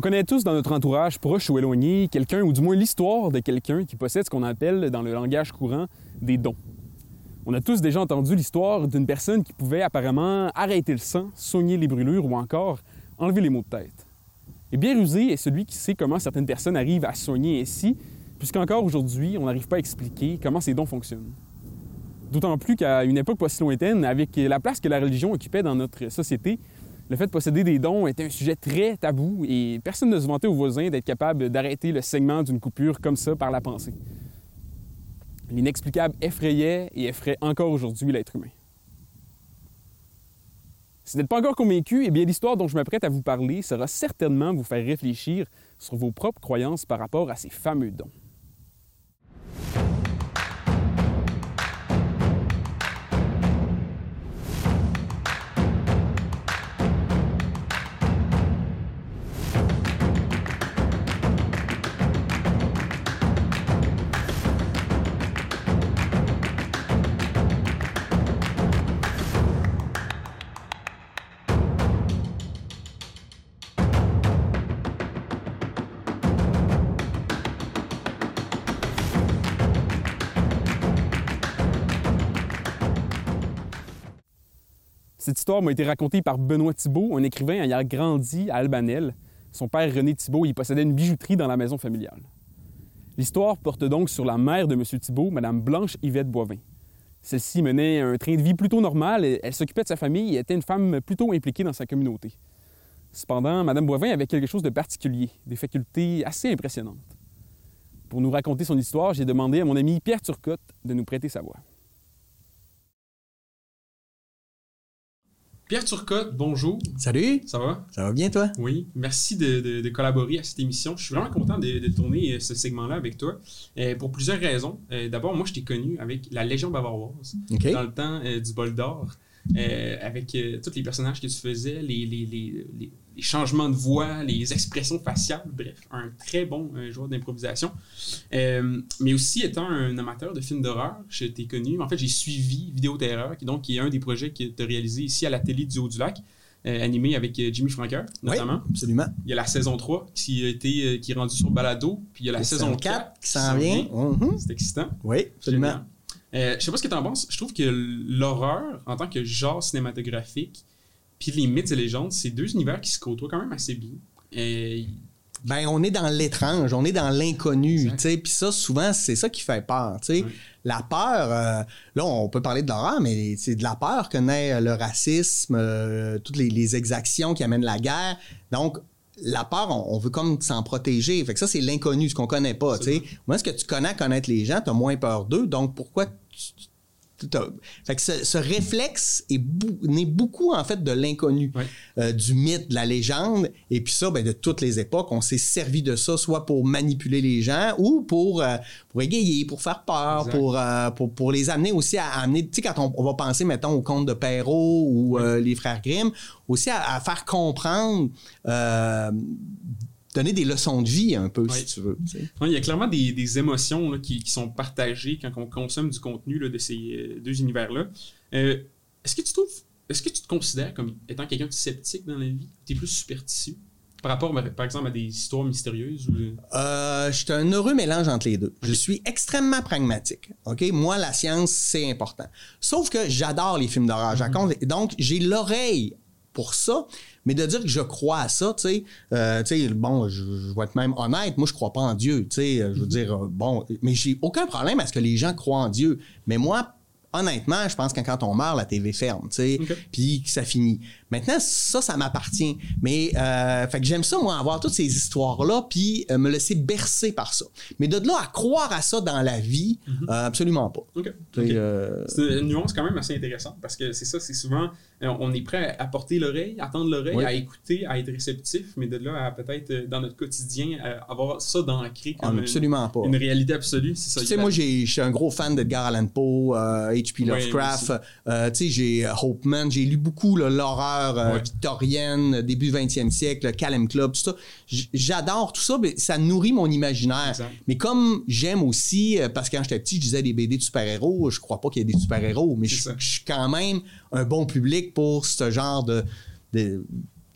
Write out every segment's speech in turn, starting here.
On connaît tous dans notre entourage proche ou éloigné quelqu'un, ou du moins l'histoire de quelqu'un qui possède ce qu'on appelle dans le langage courant des dons. On a tous déjà entendu l'histoire d'une personne qui pouvait apparemment arrêter le sang, soigner les brûlures ou encore enlever les maux de tête. Et bien rusé est celui qui sait comment certaines personnes arrivent à soigner ainsi, puisqu'encore aujourd'hui, on n'arrive pas à expliquer comment ces dons fonctionnent. D'autant plus qu'à une époque pas si lointaine, avec la place que la religion occupait dans notre société, le fait de posséder des dons était un sujet très tabou et personne ne se vantait aux voisins d'être capable d'arrêter le saignement d'une coupure comme ça par la pensée. L'inexplicable effrayait et effraie encore aujourd'hui l'être humain. Si vous n'êtes pas encore convaincu, eh bien l'histoire dont je m'apprête à vous parler sera certainement vous faire réfléchir sur vos propres croyances par rapport à ces fameux dons. Cette histoire m'a été racontée par Benoît Thibault, un écrivain ayant grandi à Albanel. Son père René Thibault y possédait une bijouterie dans la maison familiale. L'histoire porte donc sur la mère de M. Thibault, Mme Blanche Yvette Boivin. Celle-ci menait un train de vie plutôt normal, elle s'occupait de sa famille et était une femme plutôt impliquée dans sa communauté. Cependant, Mme Boivin avait quelque chose de particulier, des facultés assez impressionnantes. Pour nous raconter son histoire, j'ai demandé à mon ami Pierre Turcotte de nous prêter sa voix. Pierre Turcotte, bonjour. Salut. Ça va? Ça va bien, toi? Oui. Merci de, collaborer à cette émission. Je suis vraiment content de, tourner euh, ce segment-là avec toi euh, pour plusieurs raisons. Euh, d'abord, moi, je t'ai connu avec la Légion bavaroise dans le temps du bol d'or. avec tous les personnages que tu faisais, les, les, changements de voix, les expressions faciales, bref, un très bon joueur d'improvisation. mais aussi étant un amateur de films d'horreur, je t'ai connu. En fait, j'ai suivi Vidéo Terreur, qui, donc, qui est un des projets que tu as réalisé ici à la télé du Haut-du-Lac. animé avec Jimmy Franker, notamment. Oui, absolument. Il y a la saison 3 qui, a été, qui est rendue sur Balado, puis il y a la saison 4, qui s'en vient. Mhm. C'est excitant. Oui, absolument. Euh, je sais pas ce que tu en penses. Je trouve que l'horreur, en tant que genre cinématographique, puis les mythes et légendes, c'est deux univers qui se côtoient quand même assez bien. Et... Ben, on est dans l'étrange, on est dans l'inconnu, tu Puis ça, souvent, c'est ça qui fait peur, tu La peur, euh, là, on peut parler de l'horreur, mais c'est de la peur que naît le racisme, euh, toutes les, exactions qui amènent la guerre. Donc, la peur, on, veut comme s'en protéger. Fait que ça, c'est l'inconnu, ce qu'on connaît pas. Moi, est-ce que tu connais connaître les gens, tu as moins peur d'eux? Donc, pourquoi fait que ce, réflexe est naît beaucoup en fait de l'inconnu, euh, du mythe, de la légende, et puis ça, ben, de toutes les époques, on s'est servi de ça soit pour manipuler les gens ou pour euh, pour égayer, pour faire peur, euh, pour, pour, les amener aussi à, amener, tu sais quand on, va penser mettons au conte de Perrault ou les frères Grimm, aussi à, faire comprendre donner des leçons de vie un peu, si tu veux. il y a clairement des, émotions qui, sont partagées quand on consomme du contenu de ces euh, deux univers-là. Euh, est-ce que tu trouves, est-ce que tu te considères comme étant quelqu'un de sceptique dans la vie? Tu es plus superstitieux? Par rapport, par exemple, à des histoires mystérieuses? Ou... Euh, je suis un heureux mélange entre les deux. Je suis extrêmement pragmatique. OK? Moi, la science, c'est important. Sauf que j'adore les films d'horreur. Mm-hmm. Donc, j'ai l'oreille pour ça. Mais de dire que je crois à ça, tu sais, euh, bon, je, vais être même honnête, moi, je crois pas en Dieu, tu sais, je veux dire, euh, bon, mais j'ai aucun problème à ce que les gens croient en Dieu. Mais moi, honnêtement, je pense que quand on meurt, la TV ferme, tu sais, puis que ça finit. Maintenant, ça, ça m'appartient. Mais, euh, fait que j'aime ça, moi, avoir toutes ces histoires-là, puis euh, me laisser bercer par ça. Mais de là à croire à ça dans la vie, mhm. euh, absolument pas. C'est une nuance quand même assez intéressante, parce que c'est ça, c'est souvent, on est prêt à porter l'oreille, à tendre l'oreille, à écouter, à être réceptif, mais de là à peut-être, dans notre quotidien, avoir ça d'ancré comme ah, absolument pas. une réalité absolue. C'est ça. Tu sais, moi, je suis un gros fan d'Edgar Allan Poe, H.P. Lovecraft, tu sais, j'ai Hopeman, j'ai lu beaucoup l'horreur euh, victorienne, début 20e siècle, Calem Club, tout ça. J'adore tout ça, mais ça nourrit mon imaginaire. Mais comme j'aime aussi, euh, parce que quand j'étais petit, je disais des BD de super-héros, je crois pas qu'il y ait des super-héros, mais je, suis quand même un bon public pour ce genre de,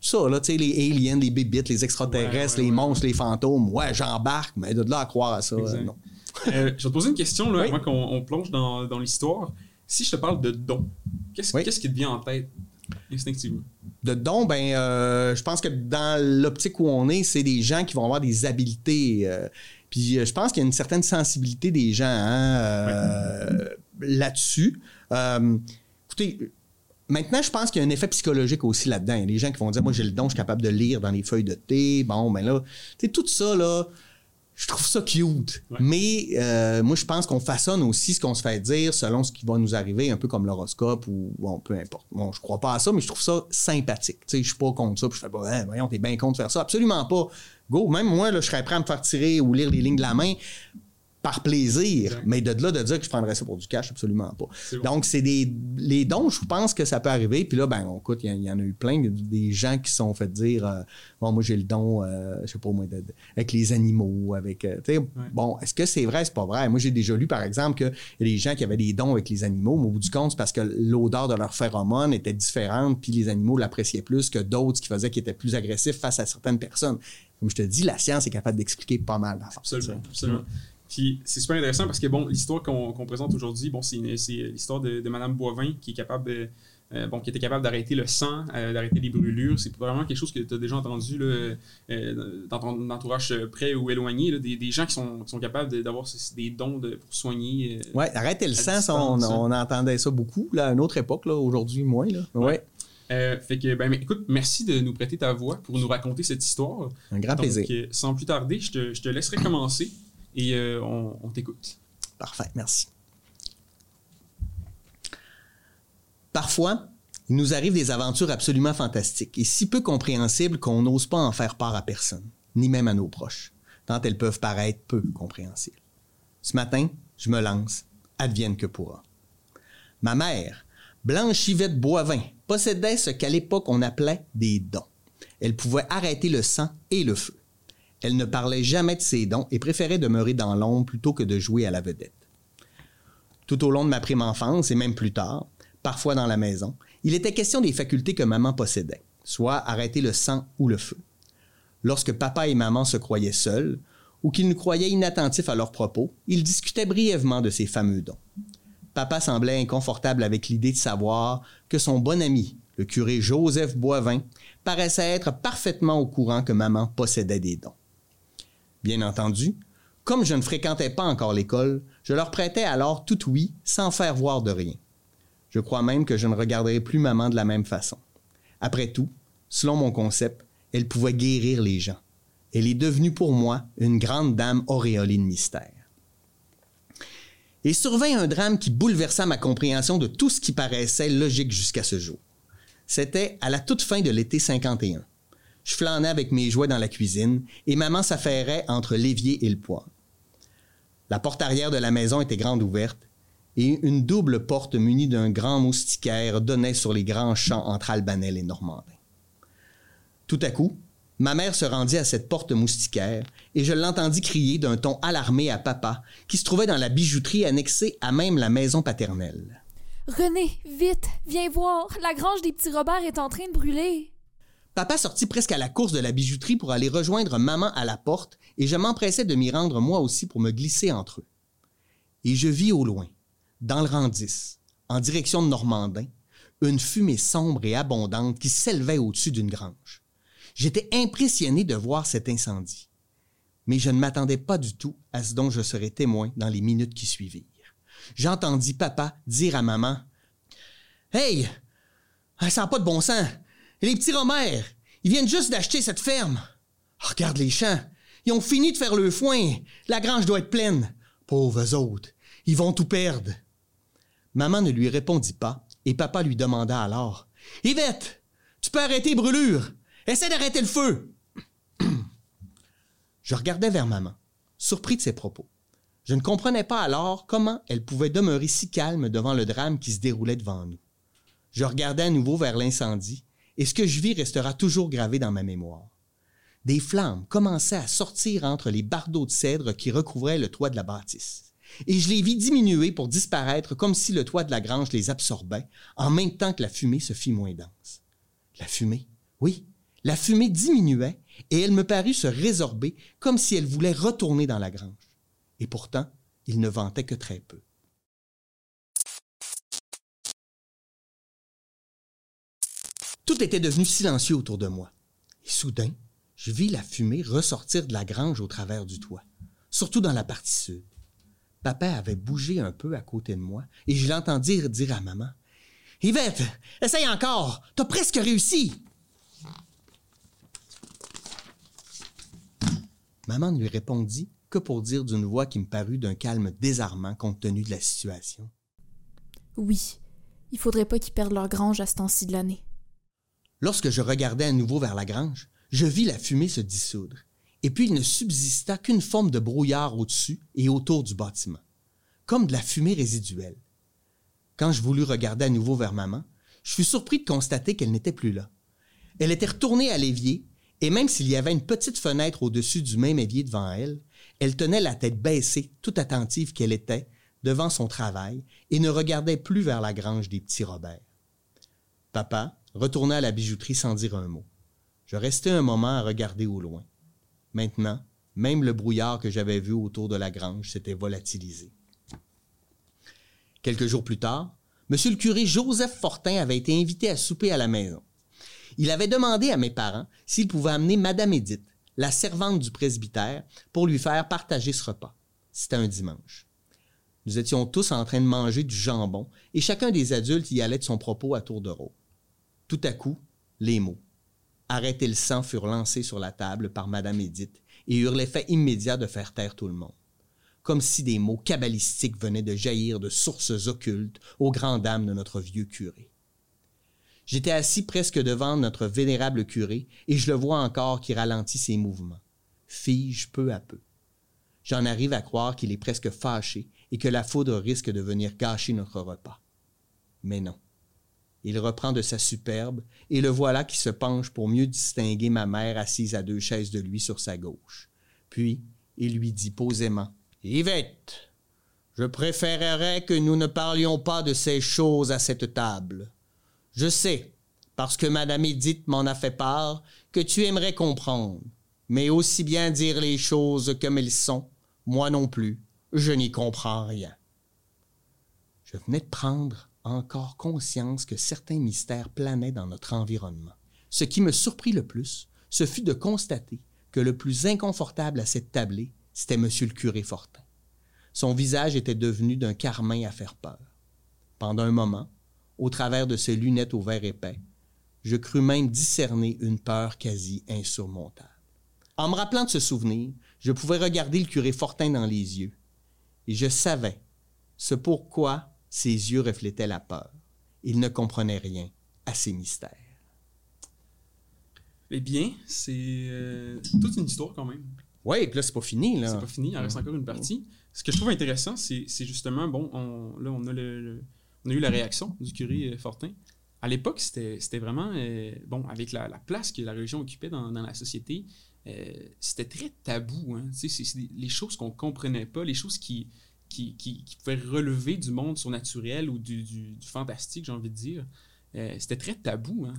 ça, là, tu sais, les aliens, les bébites, les extraterrestres, Ouais, ouais, les ouais, monstres, les fantômes. Ouais, j'embarque, mais de là à croire à ça, euh, non. Euh, je vais te poser une question, là, Oui. avant qu'on on plonge dans, dans l'histoire. Si je te parle de dons, qu'est-ce Oui. qu'est-ce qui te vient en tête instinctivement? De dons, ben, euh, je pense que dans l'optique où on est, c'est des gens qui vont avoir des habiletés. euh, puis je pense qu'il y a une certaine sensibilité des gens hein, là-dessus. Écoutez, maintenant, je pense qu'il y a un effet psychologique aussi là-dedans. Des gens qui vont dire, moi, j'ai le don, je suis capable de lire dans les feuilles de thé. Bon, ben là, tu sais, tout ça, là, je trouve ça cute. Ouais. Mais euh, moi, je pense qu'on façonne aussi ce qu'on se fait dire selon ce qui va nous arriver, un peu comme l'horoscope ou bon, peu importe. Bon, je crois pas à ça, mais je trouve ça sympathique. Tu sais, je suis pas contre ça, puis je fais pas, Hein, voyons, t'es bien contre faire ça. Absolument pas. Go, même moi, là, je serais prêt à me faire tirer ou lire les lignes de la main par plaisir. Mais de là de dire que je prendrais ça pour du cash, absolument pas. Bon. Donc, c'est des les dons, je pense que ça peut arriver. Puis là, ben, on- écoute, il y, en- il y en a eu plein, des gens qui se sont fait dire, euh, bon, moi j'ai le don, euh, je sais pas moi, de- de- avec les animaux, avec, euh, bon, est-ce que c'est vrai, c'est pas vrai? Moi, j'ai déjà lu, par exemple, qu'il y a des gens qui avaient des dons avec les animaux, mais au bout du compte, c'est parce que l'odeur de leur phéromone était différente, puis les animaux l'appréciaient plus que d'autres, qui faisait qu'ils étaient plus agressifs face à certaines personnes. Comme je te dis, la science est capable d'expliquer pas mal d'affaires. Absolument. Puis c'est super intéressant parce que bon, l'histoire qu'on présente aujourd'hui, bon, c'est l'histoire de, de Madame Boivin qui est capable de, euh, bon, qui était capable d'arrêter le sang, euh, d'arrêter les brûlures. C'est vraiment quelque chose que tu as déjà entendu là, euh, dans ton entourage près ou éloigné, là, des, des gens qui sont, qui sont capables d'avoir des dons de, pour soigner. euh, Ouais, arrêtez le sang, on, hein. on entendait ça beaucoup, là, à une autre époque, aujourd'hui moins. Là. Ouais, Euh, fait que, ben, écoute, merci de nous prêter ta voix pour nous raconter cette histoire. un grand Donc, plaisir. euh, sans plus tarder, je te, je te laisserai commencer et euh, on, t'écoute. Parfait, merci. Parfois, il nous arrive des aventures absolument fantastiques et si peu compréhensibles qu'on n'ose pas en faire part à personne, ni même à nos proches, tant elles peuvent paraître peu compréhensibles. Ce matin, je me lance, advienne que pourra. Ma mère, Blanche Yvette Boivin, possédait ce qu'à l'époque on appelait des dons. Elle pouvait arrêter le sang et le feu. Elle ne parlait jamais de ses dons et préférait demeurer dans l'ombre plutôt que de jouer à la vedette. Tout au long de ma prime enfance et même plus tard, parfois dans la maison, il était question des facultés que maman possédait, soit arrêter le sang ou le feu. Lorsque papa et maman se croyaient seuls, ou qu'ils nous croyaient inattentifs à leurs propos, ils discutaient brièvement de ces fameux dons. Papa semblait inconfortable avec l'idée de savoir que son bon ami, le curé Joseph Boivin, paraissait être parfaitement au courant que maman possédait des dons. Bien entendu, comme je ne fréquentais pas encore l'école, je leur prêtais alors tout oui sans faire voir de rien. Je crois même que je ne regarderai plus maman de la même façon. Après tout, selon mon concept, elle pouvait guérir les gens. Elle est devenue pour moi une grande dame auréolée de mystère. Et survint un drame qui bouleversa ma compréhension de tout ce qui paraissait logique jusqu'à ce jour. C'était à la toute fin de l'été 51. Je flânais avec mes jouets dans la cuisine et maman s'affairait entre l'évier et le poêle. La porte arrière de la maison était grande ouverte et une double porte munie d'un grand moustiquaire donnait sur les grands champs entre Albanel et Normandin. Tout à coup, ma mère se rendit à cette porte moustiquaire et je l'entendis crier d'un ton alarmé à papa qui se trouvait dans la bijouterie annexée à même la maison paternelle. René, vite, viens voir. La grange des petits Robert est en train de brûler. Papa sortit presque à la course de la bijouterie pour aller rejoindre maman à la porte, et je m'empressais de m'y rendre moi aussi pour me glisser entre eux. Et je vis au loin, dans le rang 10, en direction de Normandin, une fumée sombre et abondante qui s'élevait au-dessus d'une grange. J'étais impressionné de voir cet incendie. Mais je ne m'attendais pas du tout à ce dont je serais témoin dans les minutes qui suivirent. J'entendis papa dire à maman Hey, ça n'a pas de bon sens. Les petits Romères, ils viennent juste d'acheter cette ferme. Ah, regarde les champs. Ils ont fini de faire le foin. La grange doit être pleine. Pauvres autres, ils vont tout perdre. Maman ne lui répondit pas et papa lui demanda alors Yvette, tu peux arrêter les brûlures. Essaie d'arrêter le feu. Je regardais vers maman, surpris de ses propos. Je ne comprenais pas alors comment elle pouvait demeurer si calme devant le drame qui se déroulait devant nous. Je regardais à nouveau vers l'incendie, et ce que je vis restera toujours gravé dans ma mémoire. Des flammes commençaient à sortir entre les bardeaux de cèdre qui recouvraient le toit de la bâtisse, et je les vis diminuer pour disparaître comme si le toit de la grange les absorbait, en même temps que la fumée se fit moins dense. La fumée, oui, La fumée diminuait et elle me parut se résorber comme si elle voulait retourner dans la grange. Et pourtant, il ne ventait que très peu. Tout était devenu silencieux autour de moi. Et soudain, je vis la fumée ressortir de la grange au travers du toit, surtout dans la partie sud. Papa avait bougé un peu à côté de moi et je l'entendis dire à maman Yvette, essaye encore, t'as presque réussi. Maman ne lui répondit que pour dire d'une voix qui me parut d'un calme désarmant compte tenu de la situation. Oui, il faudrait pas qu'ils perdent leur grange à ce temps-ci de l'année. Lorsque je regardai à nouveau vers la grange, je vis la fumée se dissoudre, et puis il ne subsista qu'une forme de brouillard au-dessus et autour du bâtiment, comme de la fumée résiduelle. Quand je voulus regarder à nouveau vers maman, je fus surpris de constater qu'elle n'était plus là. Elle était retournée à l'évier, et même s'il y avait une petite fenêtre au-dessus du même évier devant elle, elle tenait la tête baissée, toute attentive qu'elle était, devant son travail, et ne regardait plus vers la grange des petits Robert. Papa retourna à la bijouterie sans dire un mot. Je restai un moment à regarder au loin. Maintenant, même le brouillard que j'avais vu autour de la grange s'était volatilisé. Quelques jours plus tard, M. le curé Joseph Fortin avait été invité à souper à la maison. Il avait demandé à mes parents s'ils pouvaient amener Madame Édith, la servante du presbytère, pour lui faire partager ce repas. C'était un dimanche. Nous étions tous en train de manger du jambon et chacun des adultes y allait de son propos à tour de rôle. Tout à coup, les mots. Arrêtez le sang furent lancés sur la table par Madame Édith et eurent l'effet immédiat de faire taire tout le monde. Comme si des mots cabalistiques venaient de jaillir de sources occultes aux grandes dames de notre vieux curé. J'étais assis presque devant notre vénérable curé et je le vois encore qui ralentit ses mouvements, fige peu à peu. J'en arrive à croire qu'il est presque fâché et que la foudre risque de venir gâcher notre repas. Mais non. Il reprend de sa superbe, et le voilà qui se penche pour mieux distinguer ma mère assise à deux chaises de lui sur sa gauche. Puis, il lui dit posément Yvette, je préférerais que nous ne parlions pas de ces choses à cette table. Je sais, parce que Madame Edith m'en a fait part, que tu aimerais comprendre. Mais aussi bien dire les choses comme elles sont, moi non plus, je n'y comprends rien. Je venais de prendre encore conscience que certains mystères planaient dans notre environnement. Ce qui me surprit le plus, ce fut de constater que le plus inconfortable à cette tablée, c'était M. le curé Fortin. Son visage était devenu d'un carmin à faire peur. Pendant un moment, au travers de ses lunettes au verre épais, je crus même discerner une peur quasi insurmontable. En me rappelant de ce souvenir, je pouvais regarder le curé Fortin dans les yeux, et je savais ce pourquoi ses yeux reflétaient la peur. Il ne comprenait rien à ces mystères. Eh bien, c'est euh, toute une histoire quand même. Oui, puis là, c'est pas fini. là. C'est pas fini, il en reste encore une partie. Ce que je trouve intéressant, c'est c'est justement, bon, on, là, on a, le, le- on a eu la réaction du curé euh, Fortin. À l'époque, c'était c'était vraiment, euh, bon, avec la, la place que la religion occupait dans, dans la société, euh, c'était très tabou. Hein? C'est- c'est les choses qu'on comprenait pas, les choses qui, qui, qui, qui pouvaient relever du monde surnaturel ou du, du, du fantastique, j'ai envie de dire. Euh, c'était très tabou. Hein?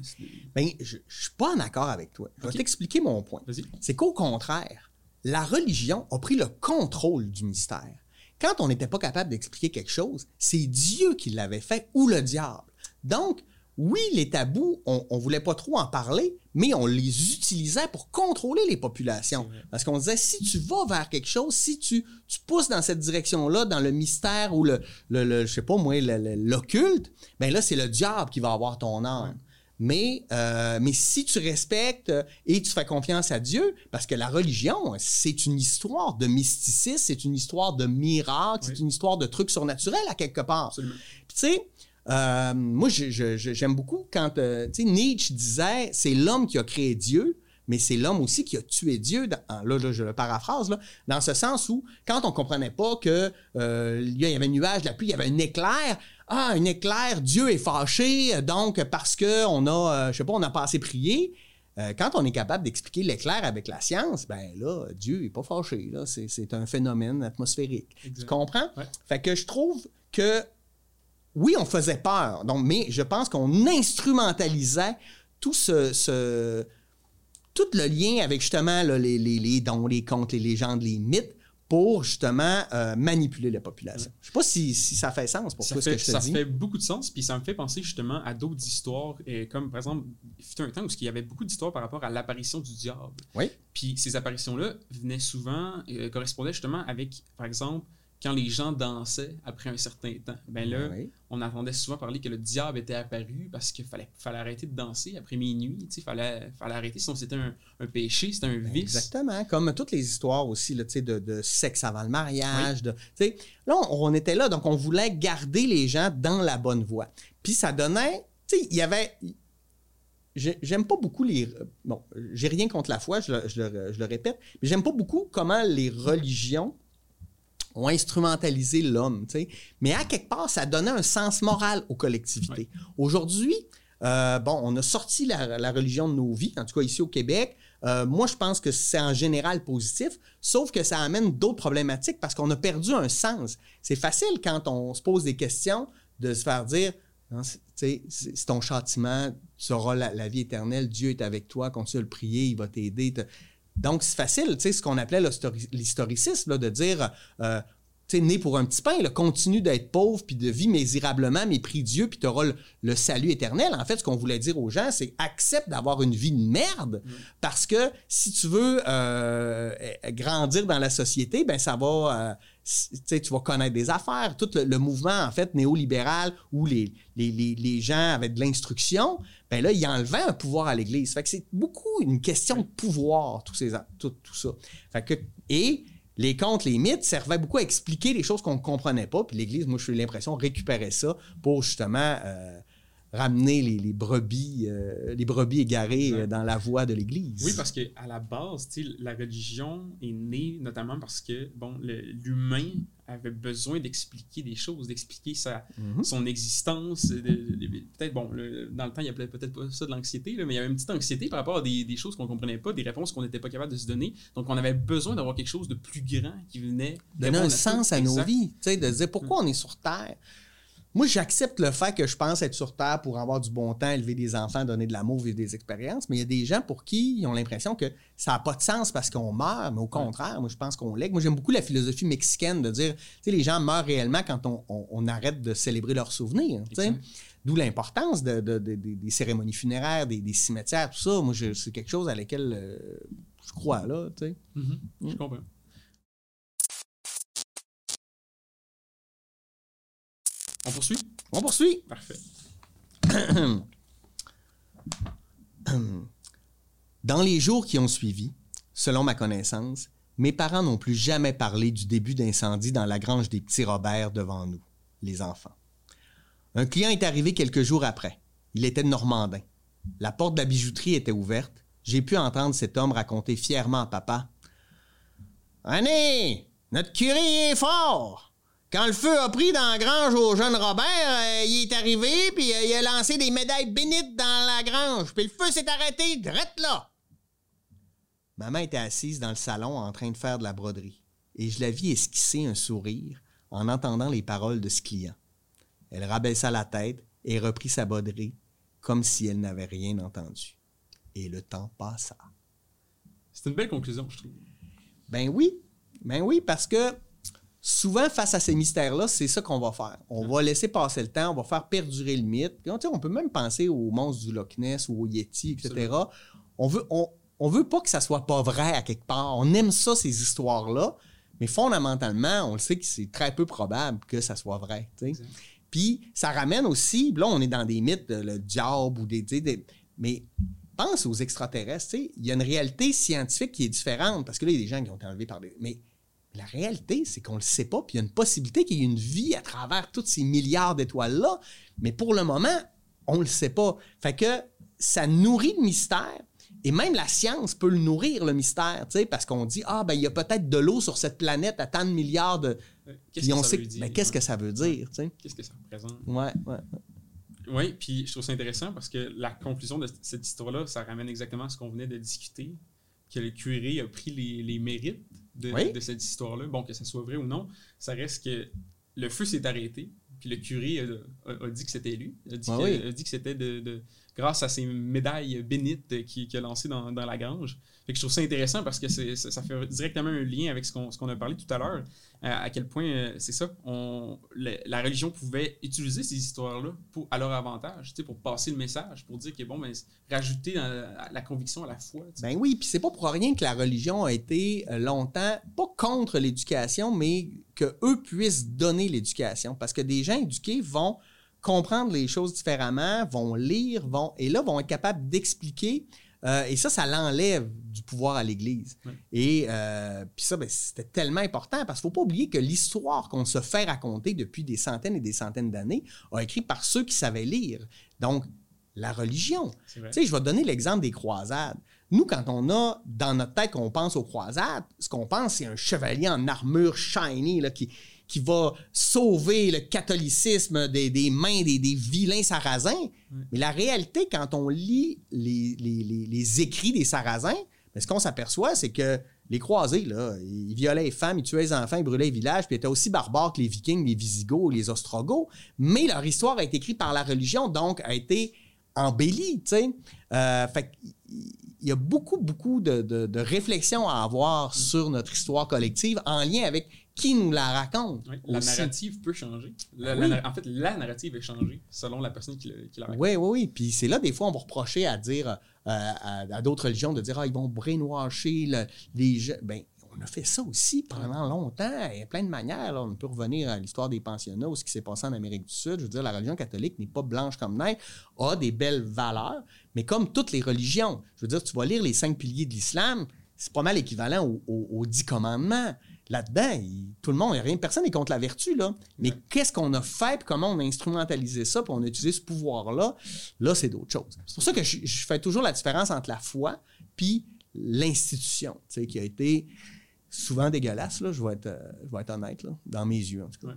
Ben, je, je suis pas en accord avec toi. Je vais t'expliquer mon point. C'est qu'au contraire, la religion a pris le contrôle du mystère. Quand on n'était pas capable d'expliquer quelque chose, c'est Dieu qui l'avait fait ou le diable. Donc, oui, les tabous, on, on voulait pas trop en parler, mais on les utilisait pour contrôler les populations. Parce qu'on disait, si tu vas vers quelque chose, si tu, tu pousses dans cette direction-là, dans le mystère ou le, le, le- je sais pas moi, l'occulte, ben là, c'est le diable qui va avoir ton âme. Mais, euh, mais si tu respectes euh, et tu fais confiance à Dieu, parce que la religion, c'est une histoire de mysticisme, c'est une histoire de miracles, c'est une histoire de trucs surnaturels à quelque part. Puis, tu sais, euh, moi, j'aime beaucoup quand, euh, Nietzsche disait, c'est l'homme qui a créé Dieu, mais c'est l'homme aussi qui a tué Dieu. dans- là, là, je le paraphrase, là, dans ce sens où, quand on comprenait pas que euh, il y avait un nuage, la pluie, il y avait un éclair. Ah, un éclair, Dieu est fâché, donc parce que on a, euh, je sais pas, on n'a pas assez prié. Euh, quand on est capable d'expliquer l'éclair avec la science, ben là, Dieu est pas fâché. Là, c'est, c'est un phénomène atmosphérique. Exact. Tu comprends? Ouais. Fait que je trouve que oui, on faisait peur, donc, mais je pense qu'on instrumentalisait tout ce, ce- tout le lien avec justement là, les, les, les dons, les contes, les légendes, les mythes pour justement euh, manipuler la population. Je sais pas si, si ça fait sens pour ça toi fait, ce que je te ça dis. fait beaucoup de sens, puis ça me fait penser justement à d'autres histoires, comme par exemple, il fut un temps où il y avait beaucoup d'histoires par rapport à l'apparition du diable. Oui. Puis ces apparitions-là venaient souvent, euh, correspondaient justement avec, par exemple, quand les gens dansaient après un certain temps. Ben là, Oui. on entendait souvent parler que le diable était apparu parce qu'il fallait, fallait arrêter de danser après minuit, sais, fallait, fallait arrêter, sinon c'était un, un péché, c'était un vice. Exactement, comme toutes les histoires aussi là, de, de sexe avant le mariage. De, tu sais, là, on, on était là, donc on voulait garder les gens dans la bonne voie. Puis ça donnait, il y avait... j'ai- J'aime pas beaucoup les... Bon, j'ai rien contre la foi, je le, je le- je le répète, mais j'aime pas beaucoup comment les religions ont instrumentalisé l'homme, tu sais. Mais à quelque part, ça donnait un sens moral aux collectivités. Aujourd'hui, euh, bon, on a sorti la, la religion de nos vies, en tout cas ici au Québec. Euh, moi, je pense que c'est en général positif, sauf que ça amène d'autres problématiques parce qu'on a perdu un sens. C'est facile quand on se pose des questions de se faire dire, c'est c'est ton châtiment, tu auras la, la vie éternelle, Dieu est avec toi, continue à le prier, il va t'aider. Donc, c'est facile, tu sais, ce qu'on appelait l'histori- l'historicisme, de dire, euh, tu sais, né pour un petit pain, là, continue d'être pauvre, puis de vivre misérablement, mais prie Dieu, puis tu auras le, le salut éternel. En fait, ce qu'on voulait dire aux gens, c'est accepte d'avoir une vie de merde, parce que si tu veux euh, grandir dans la société, ben ça va, euh, tu vas connaître des affaires. Tout le, mouvement, en fait, néolibéral, où les, gens avaient de l'instruction, ben là, ils enlevaient un pouvoir à l'Église. Fait c'est beaucoup une question de pouvoir, tout, ces, tout, tout ça. Et les contes, les mythes servaient beaucoup à expliquer les choses qu'on ne comprenait pas. Puis l'Église, moi, j'ai l'impression, récupérait ça pour justement euh, ramener les, les brebis, euh, les brebis égarées euh, dans la voie de l'Église. Oui, parce que à la base, la religion est née notamment parce que bon, l'humain avait besoin d'expliquer des choses, d'expliquer sa, Mhm. son existence. peut-être, bon, le- dans le temps, il y avait peut-être pas ça de l'anxiété, mais il y avait une petite anxiété par rapport à des, des choses qu'on comprenait pas, des réponses qu'on n'était pas capable de se donner. Donc, on avait besoin d'avoir quelque chose de plus grand qui venait donner un à sens à nos vies, de dire pourquoi on est sur Terre? Moi, j'accepte le fait que je pense être sur Terre pour avoir du bon temps, élever des enfants, donner de l'amour, vivre des expériences, mais il y a des gens pour qui ils ont l'impression que ça n'a pas de sens parce qu'on meurt, mais au contraire, moi, je pense qu'on lègue. Moi, j'aime beaucoup la philosophie mexicaine de dire, tu sais, les gens meurent réellement quand on, on- on arrête de célébrer leurs souvenirs, tu sais. D'où l'importance de, de- de- de- des cérémonies funéraires, des, des cimetières, tout ça. Moi, c'est quelque chose à laquelle euh, je crois, là, tu sais. Mhm, Je Mm. comprends. On poursuit? On poursuit? Parfait. Dans les jours qui ont suivi, selon ma connaissance, mes parents n'ont plus jamais parlé du début d'incendie dans la grange des petits Robert devant nous, les enfants. Un client est arrivé quelques jours après. Il était Normandin. La porte de la bijouterie était ouverte. J'ai pu entendre cet homme raconter fièrement à papa. René, notre curé est fort. Quand le feu a pris dans la grange au jeune Robert, euh, il est arrivé puis euh, il a lancé des médailles bénites dans la grange. Puis le feu s'est arrêté drette là. Maman était assise dans le salon en train de faire de la broderie et je la vis esquisser un sourire en entendant les paroles de ce client. Elle rabaissa la tête et reprit sa broderie comme si elle n'avait rien entendu. Et le temps passa. C'est une belle conclusion, je trouve. Ben oui, ben oui, parce que souvent, face à ces mystères-là, c'est ça qu'on va faire. On va laisser passer le temps, on va faire perdurer le mythe. Puis, on peut même penser aux monstres du Loch Ness ou au Yeti, etc. On veut, on, on veut pas que ça soit pas vrai à quelque part. On aime ça, ces histoires-là, mais fondamentalement, on le sait que c'est très peu probable que ça soit vrai. Puis ça ramène aussi, là on est dans des mythes, de le diable ou des, des- mais pense aux extraterrestres, il y a une réalité scientifique qui est différente parce que là il y a des gens qui ont été enlevés par des mais la réalité, c'est qu'on le sait pas, puis il y a une possibilité qu'il y ait une vie à travers tous ces milliards d'étoiles là, mais pour le moment, on le sait pas. Fait que ça nourrit le mystère. Et même la science peut le nourrir, le mystère, tu sais, parce qu'on dit, ah, ben, il y a peut-être de l'eau sur cette planète à tant de milliards de. Euh, Qu'est-ce Puis on que ça sait veut dire? ben, qu'est-ce que ça veut dire, tu sais? Qu'est-ce que ça représente? Ouais, ouais. Oui, puis je trouve ça intéressant parce que la conclusion de cette histoire-là, ça ramène exactement à ce qu'on venait de discuter, que le curé a pris les, les mérites de, Oui. de cette histoire-là. Bon, que ça soit vrai ou non, ça reste que le feu s'est arrêté, puis le curé a, a- a dit que c'était lui, a dit, Ah que, oui. a dit que c'était de, de- grâce à ces médailles bénites qu'il a lancées dans, la grange. Fait je trouve ça intéressant parce que ça, fait directement un lien avec ce qu'on a parlé tout à l'heure, à, quel point, euh, c'est ça, la, religion pouvait utiliser ces histoires-là à leur avantage, pour passer le message, pour dire que, bon, ben, rajouter la conviction à la foi. Ben oui, puis c'est pas pour rien que la religion a été euh, longtemps, pas contre l'éducation, mais que eux puissent donner l'éducation. Parce que des gens éduqués vont comprendre les choses différemment, vont lire, vont et là vont être capables d'expliquer. Euh, et ça, ça l'enlève du pouvoir à l'Église. Et euh, puis ça, ben, c'était tellement important parce qu'il ne faut pas oublier que l'histoire qu'on se fait raconter depuis des centaines et des centaines d'années a écrit par ceux qui savaient lire. Donc, la religion. Tu sais, je vais te donner l'exemple des croisades. Nous, quand on a dans notre tête qu'on pense aux croisades, ce qu'on pense, c'est un chevalier en armure shiny là, qui, qui va sauver le catholicisme des, mains des, vilains sarrasins. Mais la réalité, quand on lit les, écrits des sarrasins, ben, ce qu'on s'aperçoit, c'est que les croisés, là, ils violaient les femmes, ils tuaient les enfants, ils brûlaient les villages, puis ils étaient aussi barbares que les Vikings, les Visigoths, les Ostrogoths. Mais leur histoire a été écrite par la religion, donc a été embellie, tu sais. Euh, fait il y a beaucoup, beaucoup de, de, réflexions à avoir mm. sur notre histoire collective en lien avec qui nous la raconte. la narrative peut changer. en fait, la narrative est changée selon la personne qui, la raconte. Oui, oui, oui. Puis c'est là, des fois, on va reprocher à dire euh, à, d'autres religions de dire Ah, ils vont brainwasher les gens. Ben, on a fait ça aussi pendant longtemps. Il y a plein de manières. On peut revenir à l'histoire des pensionnats ou ce qui s'est passé en Amérique du Sud. Je veux dire, la religion catholique n'est pas blanche comme neige, a des belles valeurs, mais comme toutes les religions. Je veux dire, tu vas lire les cinq piliers de l'islam, c'est pas mal équivalent aux dix commandements là-dedans, tout le monde, rien, personne n'est contre la vertu, là. Mais qu'est-ce qu'on a fait, comment on a instrumentalisé ça, puis on a utilisé ce pouvoir-là, là, c'est d'autres choses. C'est pour ça que je, fais toujours la différence entre la foi puis l'institution, tu sais, qui a été souvent dégueulasse, là, je vais être, euh, je vais être honnête, là, dans mes yeux, en tout cas.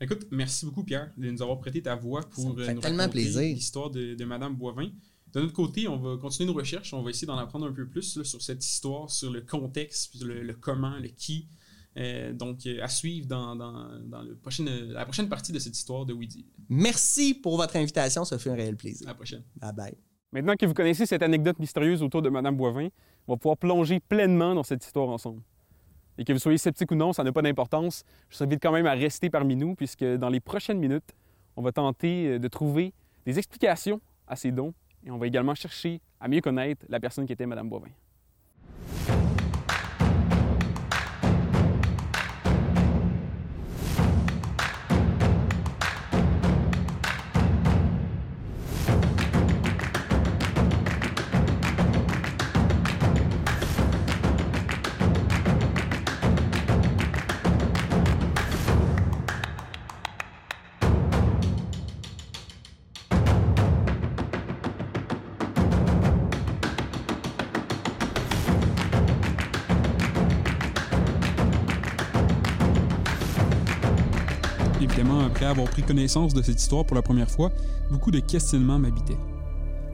Écoute, merci beaucoup, Pierre, de nous avoir prêté ta voix pour euh, nous raconter l'histoire de, de Madame Boivin. De notre côté, on va continuer nos recherches, on va essayer d'en apprendre un peu plus sur cette histoire, sur le contexte, le, le comment, le qui, euh, donc, euh, à suivre dans, le prochaine, la prochaine partie de cette histoire de Weedy. Merci pour votre invitation, ça fait un réel plaisir. À la prochaine. Bye bye. Maintenant que vous connaissez cette anecdote mystérieuse autour de Mme Boivin, on va pouvoir plonger pleinement dans cette histoire ensemble. Et que vous soyez sceptique ou non, ça n'a pas d'importance. Je vous invite quand même à rester parmi nous, puisque dans les prochaines minutes, on va tenter euh, de trouver des explications à ces dons et on va également chercher à mieux connaître la personne qui était Mme Boivin. Avoir pris connaissance de cette histoire pour la première fois, beaucoup de questionnements m'habitaient.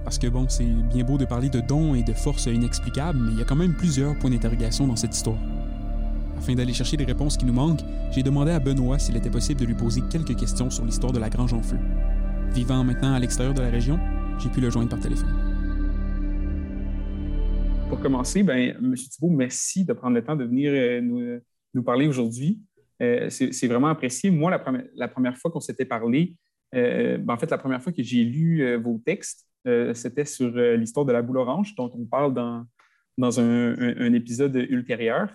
Parce que bon, c'est bien beau de parler de dons et de forces inexplicables, mais il y a quand même plusieurs points d'interrogation dans cette histoire. Afin d'aller chercher les réponses qui nous manquent, j'ai demandé à Benoît s'il était possible de lui poser quelques questions sur l'histoire de la Grange en Feu. Vivant maintenant à l'extérieur de la région, j'ai pu le joindre par téléphone. Pour commencer, ben, M. Thibault, merci de prendre le temps de venir euh, nous, nous parler aujourd'hui. Euh, c'est vraiment apprécié. Moi, la première, fois qu'on s'était parlé, euh, ben, en fait, la première fois que j'ai lu euh, vos textes, c'était sur l'histoire de la boule orange, dont on parle dans, dans un, épisode ultérieur.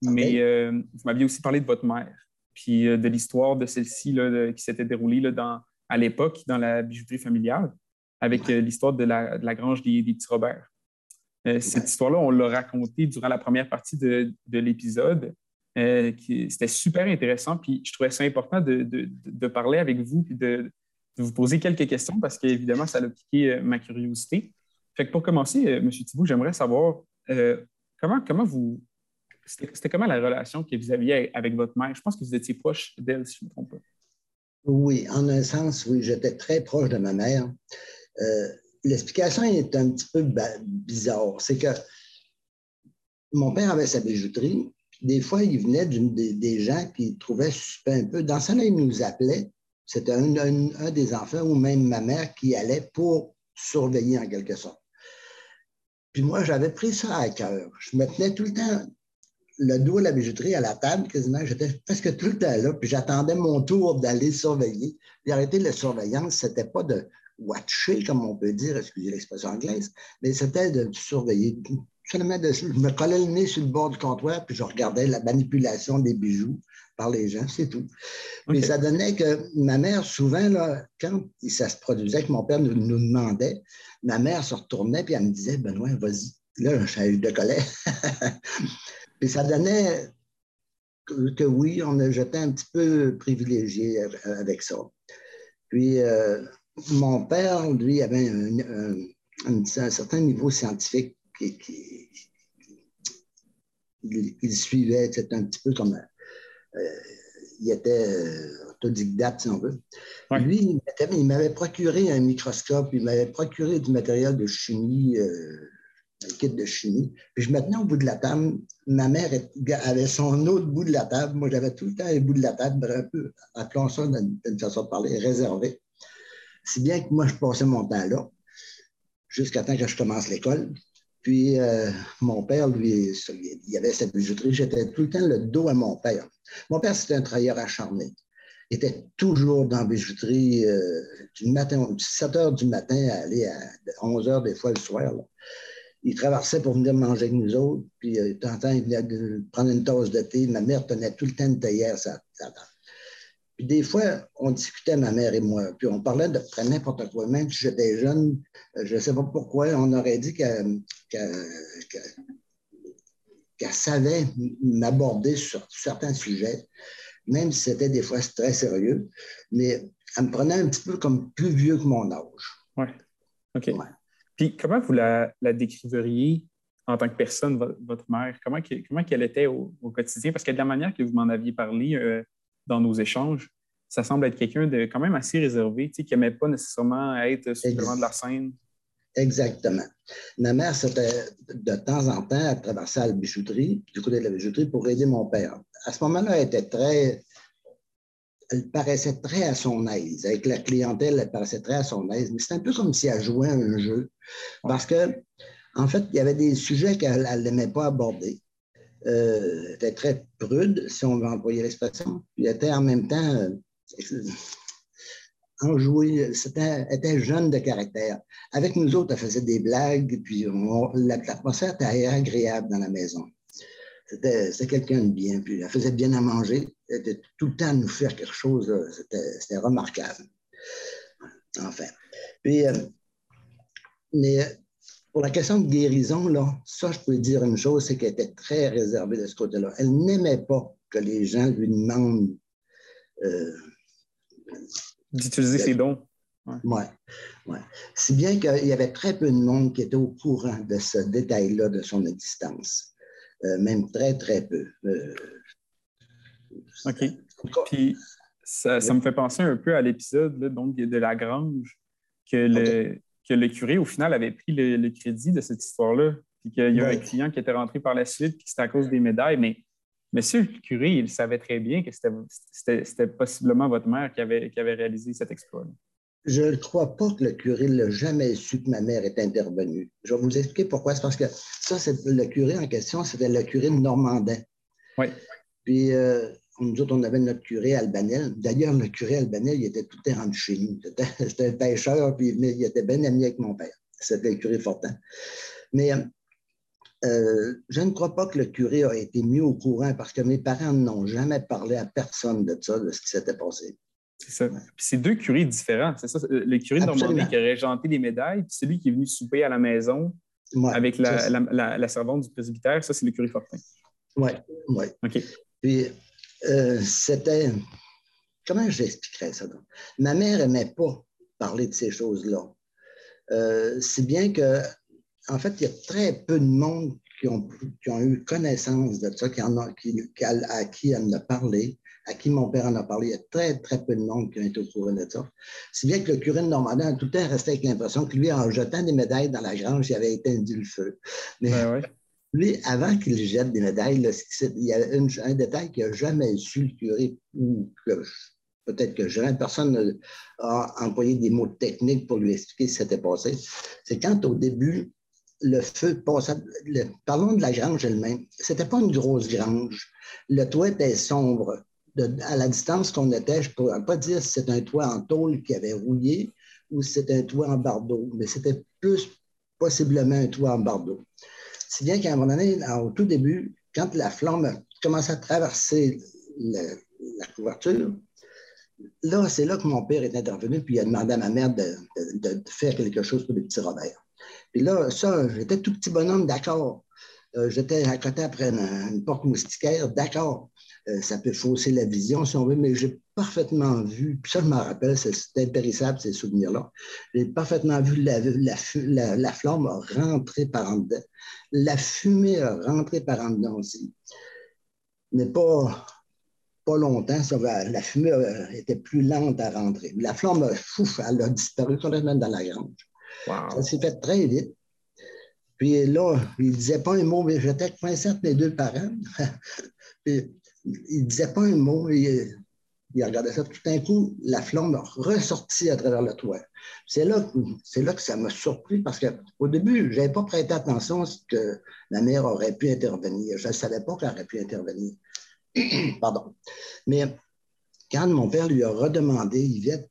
Mais vous m'aviez aussi parlé de votre mère, puis de l'histoire de celle-ci qui s'était déroulée là, dans, à l'époque dans la bijouterie familiale, avec l'histoire de la, grange des, petits Robert. cette histoire-là, on l'a racontée durant la première partie de, de l'épisode. Euh, c'était super intéressant. Puis je trouvais ça important de, parler avec vous puis de, vous poser quelques questions parce qu'évidemment, ça a piqué euh, ma curiosité. Fait que pour commencer, euh, M. Thibault, j'aimerais savoir comment, comment vous. C'était comment la relation que vous aviez avec votre mère? Je pense que vous étiez proche d'elle, si je ne me trompe pas. Oui, en un sens, oui, j'étais très proche de ma mère. L'explication est un petit peu bizarre. C'est que mon père avait sa bijouterie, des fois, il venait des, gens qui trouvaient un peu. Dans ce là il nous appelait. C'était un, des enfants ou même ma mère qui allait pour surveiller en quelque sorte. Puis moi, j'avais pris ça à cœur. Je me tenais tout le temps le dos de la bijouterie à la table, quasiment. J'étais presque tout le temps là, puis j'attendais mon tour d'aller surveiller. Puis arrêter la surveillance, c'était pas de watcher, comme on peut dire, excusez l'expression anglaise, mais c'était de surveiller. Seulement de, je me collais le nez sur le bord du comptoir, puis je regardais la manipulation des bijoux par les gens, c'est tout. Puis ça donnait que ma mère, souvent, là, quand ça se produisait, que mon père nous, demandait, ma mère se retournait, puis elle me disait, Benoît, vas-y. Là, je de colère. puis ça donnait que, oui, on j'étais un petit peu privilégié avec ça. Puis euh, mon père, lui, avait un, certain niveau scientifique qui, il, suivait, c'était un petit peu comme euh, il était euh, autodidacte, si on veut. Lui, il m'avait procuré un microscope, il m'avait procuré du matériel de chimie, euh, un kit de chimie. Puis je me tenais au bout de la table. Ma mère avait son autre bout de la table. Moi, j'avais tout le temps un bout de la table, un peu, appelons ça d'une façon de parler, réservé. Si bien que moi, je passais mon temps là, jusqu'à temps que je commence l'école. Puis euh, mon père, lui, il avait cette bijouterie. J'étais tout le temps le dos à mon père. Mon père, c'était un travailleur acharné. Il était toujours dans la bijouterie euh, du matin, 7 heures du matin à aller à 11 heures des fois le soir. Il traversait pour venir manger avec nous autres. Puis euh, de temps en temps, il venait prendre une tasse de thé. Ma mère tenait tout le temps une théière ça puis des fois, on discutait, ma mère et moi, puis on parlait de n'importe quoi. Même si j'étais jeune, euh, je ne sais pas pourquoi, on aurait dit qu'elle savait m'aborder sur certains sujets, même si c'était des fois très sérieux. Mais elle me prenait un petit peu comme plus vieux que mon âge. Oui. OK. Puis comment vous la, décriveriez en tant que personne, votre mère? Comment, comment qu'elle était au, quotidien? Parce que de la manière que vous m'en aviez parlé, euh, dans nos échanges, ça semble être quelqu'un de quand même assez réservé, qui n'aimait pas nécessairement être sur le devant de la scène. Exactement. Ma mère, c'était de temps en temps, à traverser la bijouterie, du côté de la bijouterie, pour aider mon père. À ce moment-là, elle était très. Elle paraissait très à son aise. Avec la clientèle, elle paraissait très à son aise. Mais c'est un peu comme si elle jouait un jeu. Parce que, en fait, il y avait des sujets qu'elle n'aimait pas aborder euh, était très prude, si on veut employer l'expression. Elle était en même temps euh, c'était, était jeune de caractère. Avec nous autres, elle faisait des blagues, puis l'atmosphère était agréable dans la maison. C'était, quelqu'un de bien, puis elle faisait bien à manger. Elle était tout le temps à nous faire quelque chose, c'était, remarquable. Enfin. Puis, euh, mais pour la question de guérison, là, ça, je peux dire une chose, c'est qu'elle était très réservée de ce côté-là. Elle n'aimait pas que les gens lui demandent. Euh, D'utiliser ses dons. Oui. Ouais. Si bien qu'il y avait très peu de monde qui était au courant de ce détail-là de son existence. Euh, même très, très peu. Euh, OK. Puis ça, me fait penser un peu à l'épisode de La Grange, que le, que le curé, au final, avait pris le, crédit de cette histoire-là, puis qu'il y a un client qui était rentré par la suite, puis que c'était à cause des médailles. Mais monsieur le curé, il savait très bien que c'était possiblement votre mère qui avait, qui avait réalisé cet exploit. -là. Je ne crois pas que le curé l'a jamais su que ma mère est intervenue. Je vais vous expliquer pourquoi. C'est parce que ça, c'est le curé en question, c'était le curé de Normandin. Oui. Puis, euh, nous autres, on avait notre curé albanel. D'ailleurs, le curé albanel, il était tout le temps chez nous. C'était un pêcheur, puis il était bien ami avec mon père. C'était le curé Fortin. Mais euh, je ne crois pas que le curé a été mis au courant parce que mes parents n'ont jamais parlé à personne de ça, de ce qui s'était passé. C'est ça. Puis c'est deux curés différents. C'est ça. Le curé de Normandie qui a régenté les médailles, puis celui qui est venu souper à la maison avec la, la, servante du presbytère, ça, c'est le curé Fortin. Oui, oui. OK. Puis euh, c'était. Comment j'expliquerais ça? Donc? Ma mère n'aimait pas parler de ces choses-là. Euh, si bien que, en fait, il y a très peu de monde qui ont, eu connaissance de ça, qui en a, qui, à qui elle en a parlé, à qui mon père en a parlé. Il y a très, très peu de monde qui ont été au de ça. Si bien que le curé de Normandie a tout le temps resté avec l'impression que lui, en jetant des médailles dans la grange, il avait éteint le feu. Mais, lui, avant qu'il jette des médailles, il y a un détail qu'il n'a jamais su le curé, ou peut-être que jamais personne n'a employé des mots techniques pour lui expliquer ce qui s'était passé. C'est quand au début, le feu passait. parlons de la grange elle-même. C'était pas une grosse grange. Le toit était sombre. à la distance qu'on était, je ne pourrais pas dire si c'était un toit en tôle qui avait rouillé ou si c'était un toit en bardeau, mais c'était plus possiblement un toit en bardeau. Si bien qu'à un moment donné, au tout début, quand la flamme commençait à traverser la couverture, là, c'est là que mon père est intervenu, puis il a demandé à ma mère de, faire quelque chose pour les petits Robert. Puis là, ça, j'étais tout petit bonhomme, d'accord. Euh, j'étais à côté après une, porte moustiquaire, d'accord. Euh, ça peut fausser la vision, si on veut, mais j'ai parfaitement vu, puis ça, je m'en rappelle, c'est impérissable, ces souvenirs-là. J'ai parfaitement vu la, la, la, flamme rentrer par en dedans. La fumée a rentré par en dedans aussi. Mais pas, pas longtemps, ça la fumée était plus lente à rentrer. La flamme, fouf, elle a disparu complètement dans la grange. Ça s'est fait très vite. Puis là, il ne disait pas un mot, mais j'étais coincé entre mes deux parents. Puis, il ne disait pas un mot. Il, il regardait ça. Tout d'un coup, la flamme a ressorti à travers le toit. C'est là, là que ça m'a surpris parce qu'au début, je n'avais pas prêté attention à ce que la mère aurait pu intervenir. Je ne savais pas qu'elle aurait pu intervenir. Pardon. Mais quand mon père lui a redemandé, Yvette,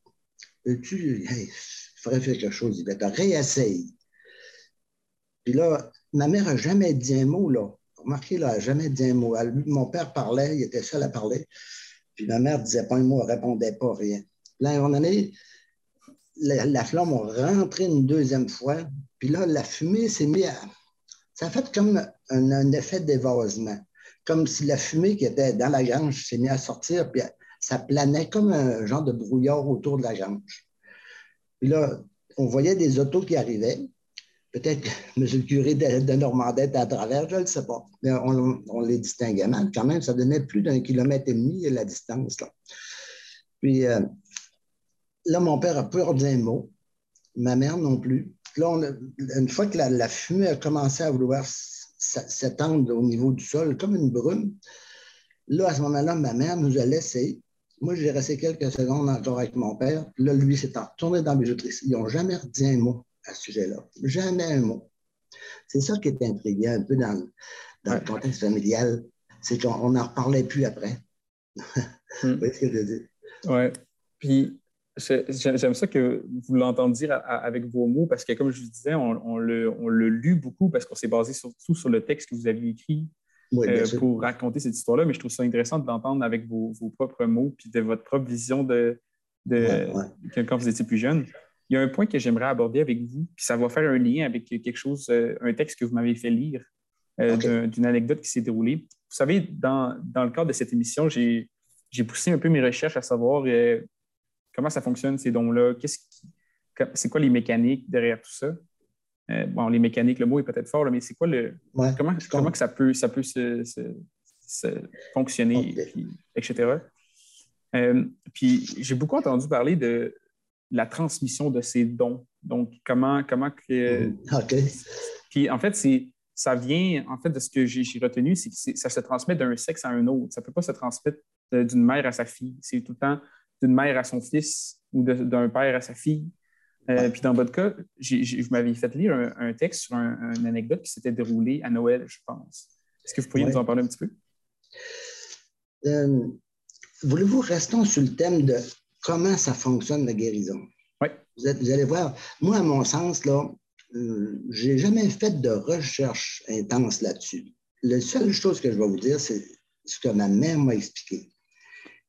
peux-tu, il faudrait faire quelque chose, Yvette, réessaye. Puis là, ma mère n'a jamais dit un mot, là. Remarquez, là, elle n'a jamais dit un mot. mon père parlait, il était seul à parler. Puis ma mère ne disait pas un mot, ne répondait pas rien. Là, à un moment donné, la, flamme a rentré une deuxième fois. Puis là, la fumée s'est mise à. Ça a fait comme un, un effet d'évasement comme si la fumée qui était dans la grange s'est mise à sortir, puis ça planait comme un genre de brouillard autour de la grange. Puis là, on voyait des autos qui arrivaient. Peut-être M. le curé de, de Normandette à travers, je ne sais pas. Mais on, les distinguait mal. Quand même, ça donnait plus d'un kilomètre et demi la distance. Puis euh, là, mon père a peur d'un mot. Ma mère non plus. Là, une fois que la, fumée a commencé à vouloir s'étendre au niveau du sol comme une brume. Là, à ce moment-là, ma mère nous a laissés. Moi, j'ai resté quelques secondes encore avec mon père. Là, lui s'est retourné dans la bijouterie. Ils n'ont jamais dit un mot à ce sujet-là. Jamais un mot. C'est ça qui est intriguant un peu dans, dans le contexte familial. C'est qu'on n'en reparlait plus après. Vous voyez ce que je veux dire? Oui. Puis, J'aime ça que vous l'entendiez dire avec vos mots parce que, comme je vous disais, on, le, lu beaucoup parce qu'on s'est basé surtout sur le texte que vous aviez écrit euh, pour raconter cette histoire-là. Mais je trouve ça intéressant de l'entendre avec vos, propres mots puis de votre propre vision de, quand vous étiez plus jeune. Il y a un point que j'aimerais aborder avec vous, puis ça va faire un lien avec quelque chose, euh, un texte que vous m'avez fait lire euh, d'une anecdote qui s'est déroulée. Vous savez, dans, dans, le cadre de cette émission, j'ai poussé un peu mes recherches à savoir comment ça fonctionne, ces dons-là? Qu'est-ce c'est quoi les mécaniques derrière tout ça? Euh, bon, les mécaniques, le mot est peut-être fort, mais c'est quoi le. comment, comment que ça peut, ça peut se, fonctionner, etc. Euh, puis j'ai beaucoup entendu parler de la transmission de ces dons. Donc, comment. comment que, mm-hmm. OK. Puis en fait, c'est. Ça vient, en fait, de ce que j'ai retenu, c'est que ça se transmet d'un sexe à un autre. Ça ne peut pas se transmettre d'une mère à sa fille. C'est tout le temps d'une mère à son fils ou d'un père à sa fille. Euh, puis dans votre cas, vous m'aviez fait lire un, texte sur une anecdote qui s'était déroulée à Noël, je pense. Est-ce que vous pourriez nous en parler un petit peu? Euh, voulez-vous restons sur le thème de comment ça fonctionne la guérison? Oui. Vous, allez voir, moi, à mon sens, là, euh, j'ai jamais fait de recherche intense là-dessus. La seule chose que je vais vous dire, c'est ce que ma mère m'a expliqué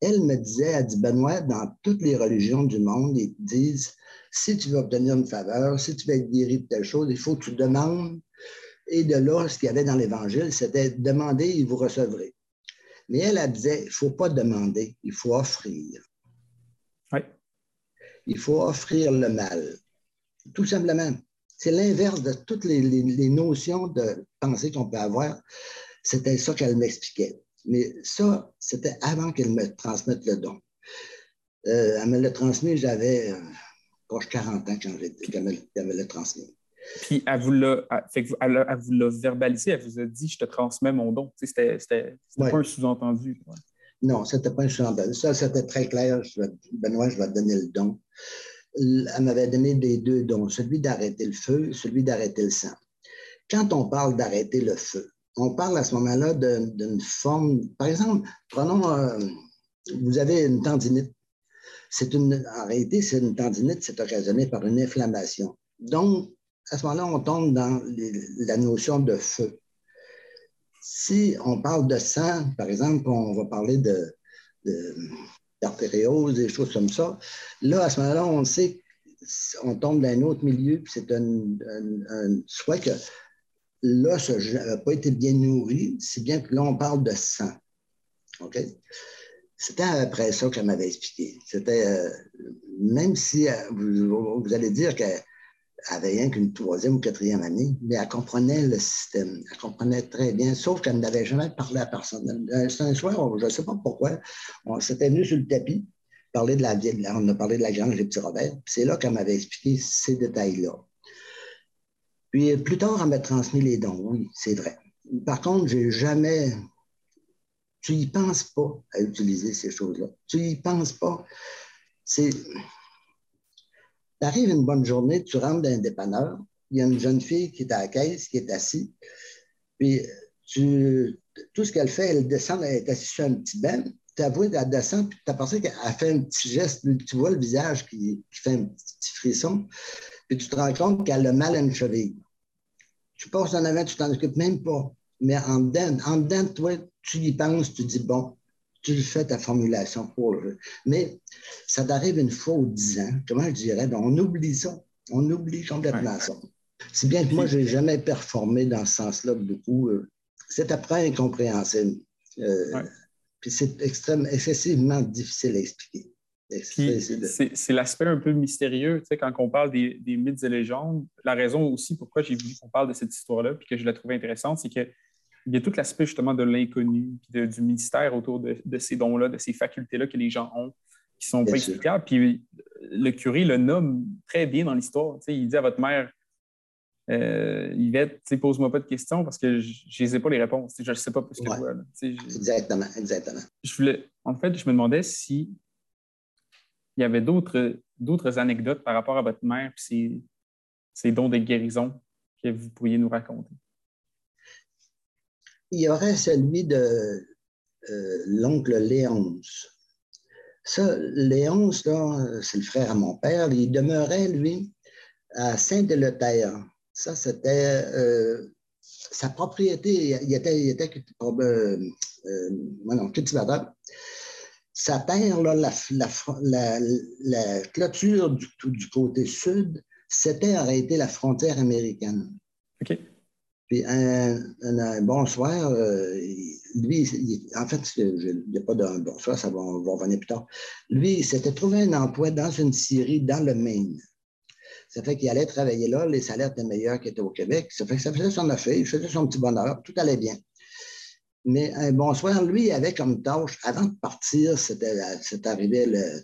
elle me disait, elle dit, Benoît, dans toutes les religions du monde, ils disent, si tu veux obtenir une faveur, si tu veux être guéri de telle chose, il faut que tu demandes. Et de là, ce qu'il y avait dans l'Évangile, c'était demander et vous recevrez. Mais elle, elle disait, il ne faut pas demander, il faut offrir. Il faut offrir le mal. Tout simplement. C'est l'inverse de toutes les, les notions de pensée qu'on peut avoir. C'était ça qu'elle m'expliquait. Mais ça, c'était avant qu'elle me transmette le don. Euh, elle me l'a transmis, j'avais euh, proche 40 ans quand elle me l'a transmis. Puis elle vous l'a, verbalisé, elle vous a dit Je te transmets mon don. C'était, c'était, pas un sous-entendu. Non, c'était pas une chandelle. Ça, c'était très clair. Benoît, je vais te donner le don. Elle m'avait donné des deux dons, celui d'arrêter le feu, celui d'arrêter le sang. Quand on parle d'arrêter le feu, on parle à ce moment-là d'une forme, par exemple, prenons, euh, vous avez une tendinite. C'est une, en réalité, c'est une tendinite, c'est occasionné par une inflammation. Donc, à ce moment-là, on tombe dans la notion de feu. Si on parle de sang, par exemple, on va parler de, d'artériose, des choses comme ça, là, à ce moment-là, on sait qu'on tombe dans un autre milieu, puis c'est un, soit que l'os n'a pas été bien nourri, si bien que là, on parle de sang. OK? C'était après ça qu'elle m'avait expliqué. C'était, euh, même si euh, vous, vous, allez dire qu'elle avait rien qu'une troisième ou quatrième année, mais elle comprenait le système. Elle comprenait très bien, sauf qu'elle n'avait jamais parlé à personne. Un soir, je ne sais pas pourquoi, on s'était venu sur le tapis, parler de la, on a parlé de la grange des petits Robert. C'est là qu'elle m'avait expliqué ces détails-là. Puis plus tard, elle m'a transmis les dons, oui, c'est vrai. Par contre, j'ai jamais. Tu n'y penses pas à utiliser ces choses-là. Tu n'y penses pas. C'est. Tu arrives une bonne journée, tu rentres dans un dépanneur, il y a une jeune fille qui est à la caisse, qui est assise, puis tu, tout ce qu'elle fait, elle descend, elle est assise sur un petit banc, tu avoues, elle descend, puis tu as pensé qu'elle fait un petit geste, tu vois le visage qui, qui fait un petit frisson, puis tu te rends compte qu'elle a mal à une cheville. Tu passes en avant, tu t'en occupes même pas. Mais en dedans, en dedans, toi, tu y penses, tu dis, bon, tu fais ta formulation pour le Mais ça t'arrive une fois ou dix ans, comment je dirais, on oublie ça. On oublie complètement ça. C'est bien que moi, je n'ai jamais performé dans ce sens-là beaucoup. Euh, c'est après incompréhensible. Euh, puis c'est extrêmement, excessivement difficile à expliquer. C'est l'aspect un peu mystérieux, tu sais, quand on parle des, mythes et légendes. La raison aussi pourquoi j'ai voulu qu'on parle de cette histoire-là, puis que je la trouvais intéressante, c'est qu'il y a tout l'aspect justement de l'inconnu, du mystère autour de, ces dons-là, de ces facultés-là que les gens ont, qui sont pas explicables. Puis le curé le nomme très bien dans l'histoire. Tu sais, il dit à votre mère, euh, Yvette, pose-moi pas de questions parce que je n'ai pas les réponses. Je ne sais pas plus que toi. Exactement, exactement. Je voulais, en fait, je me demandais si il y avait d'autres anecdotes par rapport à votre mère et ses, dons de guérison que vous pourriez nous raconter? Il y aurait celui de euh, l'oncle Léonce. Ça, Léonce, c'est le frère à mon père. Il demeurait, lui, à Saint-Életerre. Ça, c'était euh, sa propriété. Il était, il était euh, cultivateur sa terre, là, la, la, clôture du, du, côté sud, c'était arrêté la frontière américaine. OK. Puis un, bonsoir, euh, lui, en fait, il n'y a pas de bonsoir, ça va, on revenir plus tard. Lui, il s'était trouvé un emploi dans une scierie dans le Maine. Ça fait qu'il allait travailler là, les salaires étaient meilleurs qu'il était au Québec. Ça fait que ça faisait son affaire, il faisait son petit bonheur, tout allait bien. Mais un bonsoir, lui, avait comme tâche, avant de partir, c'est arrivé le,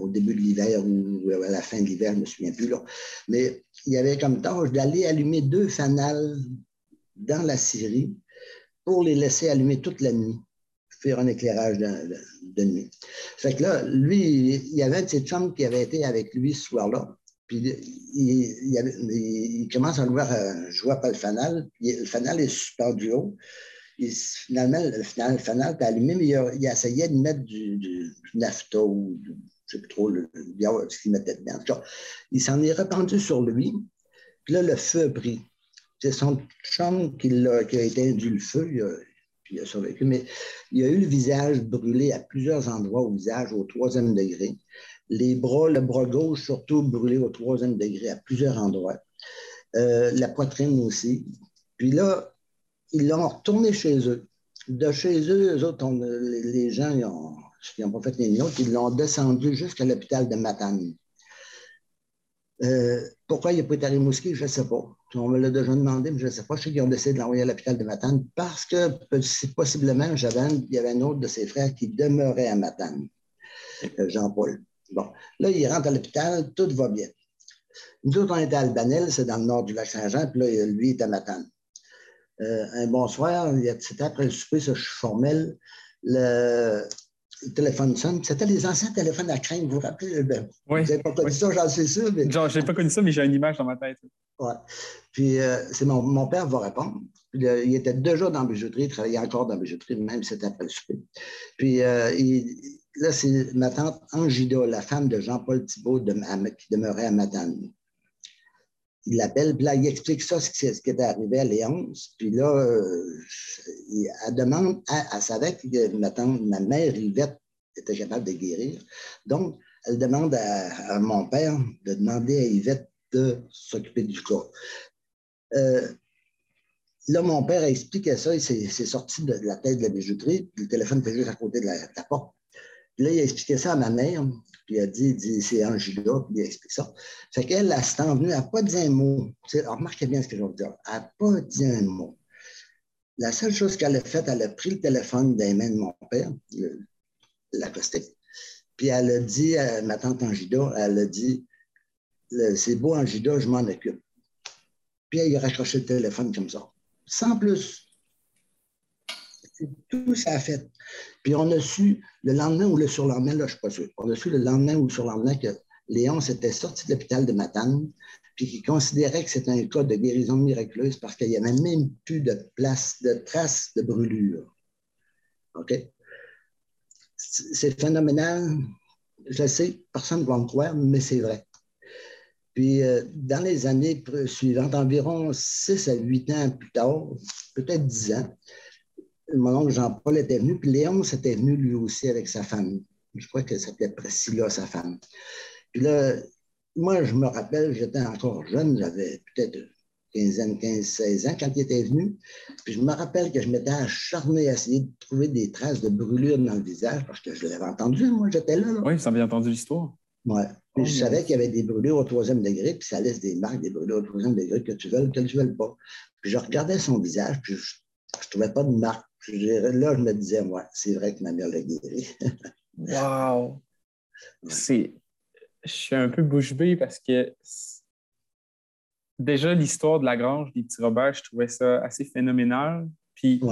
au début de l'hiver ou à la fin de l'hiver, je ne me souviens plus. Là. Mais il avait comme tâche d'aller allumer deux fanales dans la scierie pour les laisser allumer toute la nuit, faire un éclairage de, nuit. Fait que là, lui, il y avait un de ses chums qui avait été avec lui ce soir-là. Puis il, commence à le voir, vois pas le fanal. le fanal est super du haut finalement, le final, le final était allumé, mais il, essayait de mettre du, du, nafta ou je ne sais plus trop le, ce qu'il mettait dedans. il s'en est répandu sur lui. Puis là, le feu a pris. C'est son chambre qui a, qui a éteint le feu. Il a, puis il a survécu. Mais il a eu le visage brûlé à plusieurs endroits au visage, au troisième degré. Les bras, le bras gauche surtout brûlé au troisième degré à plusieurs endroits. Euh, la poitrine aussi. Puis là, ils l'ont retourné chez eux. De chez eux, eux autres, les, gens, ils n'ont pas fait les autres, ils l'ont descendu jusqu'à l'hôpital de Matane. Euh, pourquoi il n'a pas été à Rimouski, je ne sais pas. On me l'a déjà demandé, mais je ne sais pas. Je sais qu'ils ont décidé de l'envoyer à l'hôpital de Matane parce que possiblement, il y avait un autre de ses frères qui demeurait à Matane, euh, Jean-Paul. Bon, là, il rentre à l'hôpital, tout va bien. Nous autres, on était à Albanel, c'est dans le nord du lac Saint-Jean, puis là, lui, il est à Matane. Euh, un bonsoir, c'était après le souper, ça, je suis formel. le, téléphone sonne. C'était les anciens téléphones à crainte, vous vous rappelez? Ben, oui. Vous n'avez pas connu ça, j'en sais sûr. Mais... Genre, je n'ai pas connu ça, mais j'ai une image dans ma tête. Oui. Puis, euh, c'est mon, mon, père va répondre. il était déjà dans la bijouterie, il travaillait encore dans la bijouterie, même si c'était après le souper. Puis, euh, là, c'est ma tante Angida, la femme de Jean-Paul Thibault de, qui demeurait à Matane il l'appelle, puis là, il explique ça, ce qui, ce qui était arrivé à Léonce. Puis là, euh, elle demande, elle, savait que ma, ma mère, Yvette, était capable de guérir. Donc, elle demande à, mon père de demander à Yvette de s'occuper du corps. Euh, là, mon père a expliqué ça, il s'est sorti de la tête de la bijouterie, le téléphone était juste à côté de la porte. Puis là, il a expliqué ça à ma mère, puis il a dit, dit c'est Angela, puis il a expliqué ça. Fait qu'elle, elle s'est venue, elle n'a pas dit un mot. remarquez bien ce que je veux dire. Elle n'a pas dit un mot. La seule chose qu'elle a faite, elle a pris le téléphone des mains de mon père, l'acoustique, puis elle a dit à ma tante Angida, elle a dit, c'est beau Angida, je m'en occupe. Puis elle a raccroché le téléphone comme ça, sans plus. Tout ça a fait. Puis on a su le lendemain ou le surlendemain, là, je ne suis pas sûr, on le lendemain ou le surlendemain que Léon s'était sorti de l'hôpital de Matane, puis qu'il considérait que c'était un cas de guérison miraculeuse parce qu'il n'y avait même plus de traces de brûlure. OK? C'est phénoménal. Je sais, personne ne va me croire, mais c'est vrai. Puis, euh, dans les années suivantes, environ 6 à 8 ans plus tard, peut-être 10 ans, mon oncle Jean-Paul était venu, puis Léon s'était venu lui aussi avec sa femme. Je crois que c'était Priscilla, sa femme. Puis là, moi, je me rappelle, j'étais encore jeune, j'avais peut-être 15 ans, 15, 16 ans quand il était venu. Puis je me rappelle que je m'étais acharné à essayer de trouver des traces de brûlure dans le visage parce que je l'avais entendu, moi, j'étais là, Oui, ça avait entendu l'histoire. Oui. Puis je oh, savais qu'il y avait des brûlures au troisième degré, puis ça laisse des marques, des brûlures au troisième degré que tu veux ou que tu ne veux pas. Puis je regardais son visage, puis je ne trouvais pas de marque là, je me disais, moi, c'est vrai que ma mère l'a guéri. wow! C'est... Je suis un peu bouche bée parce que déjà, l'histoire de la grange des petits Robert, je trouvais ça assez phénoménal. Puis, tu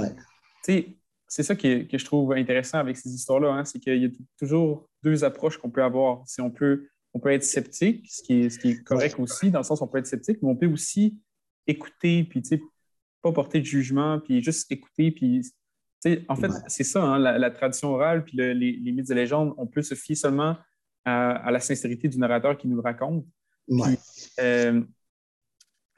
sais, c'est ça que, je trouve intéressant avec ces histoires-là, hein, c'est qu'il y a toujours deux approches qu'on peut avoir. Si on peut, on peut être sceptique, ce qui est, ce qui est correct aussi, dans le sens où on peut être sceptique, mais on peut aussi écouter, puis tu sais, pas porter de jugement, puis juste écouter, puis en fait, c'est ça, hein, la, tradition orale puis les, mythes et légendes, on peut se fier seulement à, la sincérité du narrateur qui nous le raconte. Euh,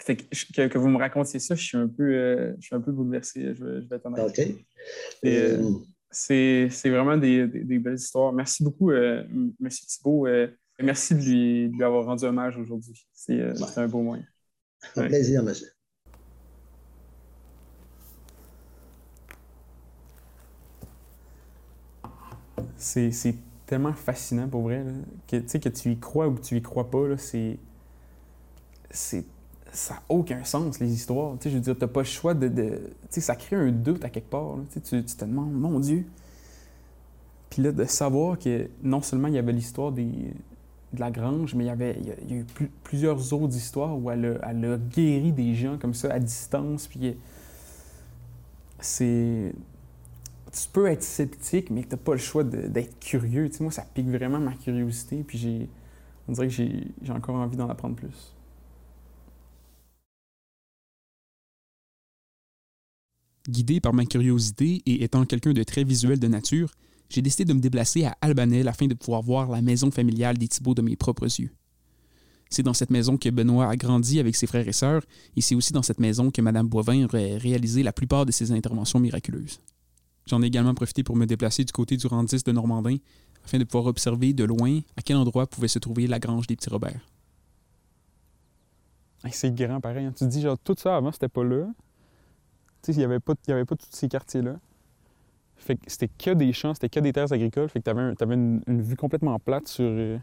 que, vous me racontiez ça, je suis un peu, euh, je suis un peu bouleversé, je, vais honnête. OK. Euh, c'est vraiment des, belles histoires. Merci beaucoup, M. Thibault. merci de lui, avoir rendu hommage aujourd'hui. C'est un beau moyen. Un plaisir, monsieur. C'est tellement fascinant pour vrai. que, que tu y crois ou que tu y crois pas, c'est. Ça n'a aucun sens, les histoires. je veux dire, tu pas le choix de. de ça crée un doute à quelque part. Tu, te demandes, mon Dieu. Puis là, de savoir que non seulement il y avait l'histoire de la grange, mais il y avait il y a, eu plusieurs autres histoires où elle a, elle a, guéri des gens comme ça à distance. Puis c'est tu peux être sceptique, mais tu n'as pas le choix d'être curieux. Moi, ça pique vraiment ma curiosité, puis on dirait que j'ai, encore envie d'en apprendre plus. Guidé par ma curiosité et étant quelqu'un de très visuel de nature, j'ai décidé de me déplacer à Albanel afin de pouvoir voir la maison familiale des Thibauts de mes propres yeux. C'est dans cette maison que Benoît a grandi avec ses frères et sœurs, et c'est aussi dans cette maison que Mme Boivin aurait réalisé la plupart de ses interventions miraculeuses. J'en ai également profité pour me déplacer du côté du Randis de Normandin afin de pouvoir observer de loin à quel endroit pouvait se trouver la grange des petits Robert. c'est grand pareil. Hein. Tu te dis, genre, tout ça avant, c'était pas là. Tu sais, il n'y avait, pas, avait pas tous ces quartiers-là. Fait que c'était que des champs, c'était que des terres agricoles. Fait que tu avais, une, vue complètement plate sur, euh,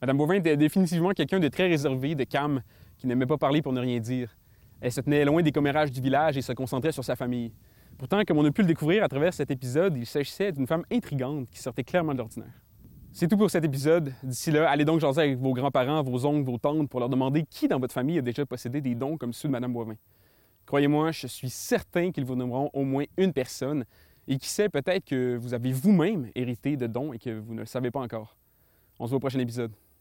Madame Bovin était définitivement quelqu'un de très réservé, de calme, qui n'aimait pas parler pour ne rien dire. Elle se tenait loin des commérages du village et se concentrait sur sa famille. Pourtant, comme on a pu le découvrir à travers cet épisode, il s'agissait d'une femme intrigante qui sortait clairement de l'ordinaire. C'est tout pour cet épisode. D'ici là, allez donc jaser avec vos grands-parents, vos oncles, vos tantes pour leur demander qui dans votre famille a déjà possédé des dons comme ceux de Mme Boivin. Croyez-moi, je suis certain qu'ils vous nommeront au moins une personne. Et qui sait, peut-être que vous avez vous-même hérité de dons et que vous ne le savez pas encore. On se voit au prochain épisode.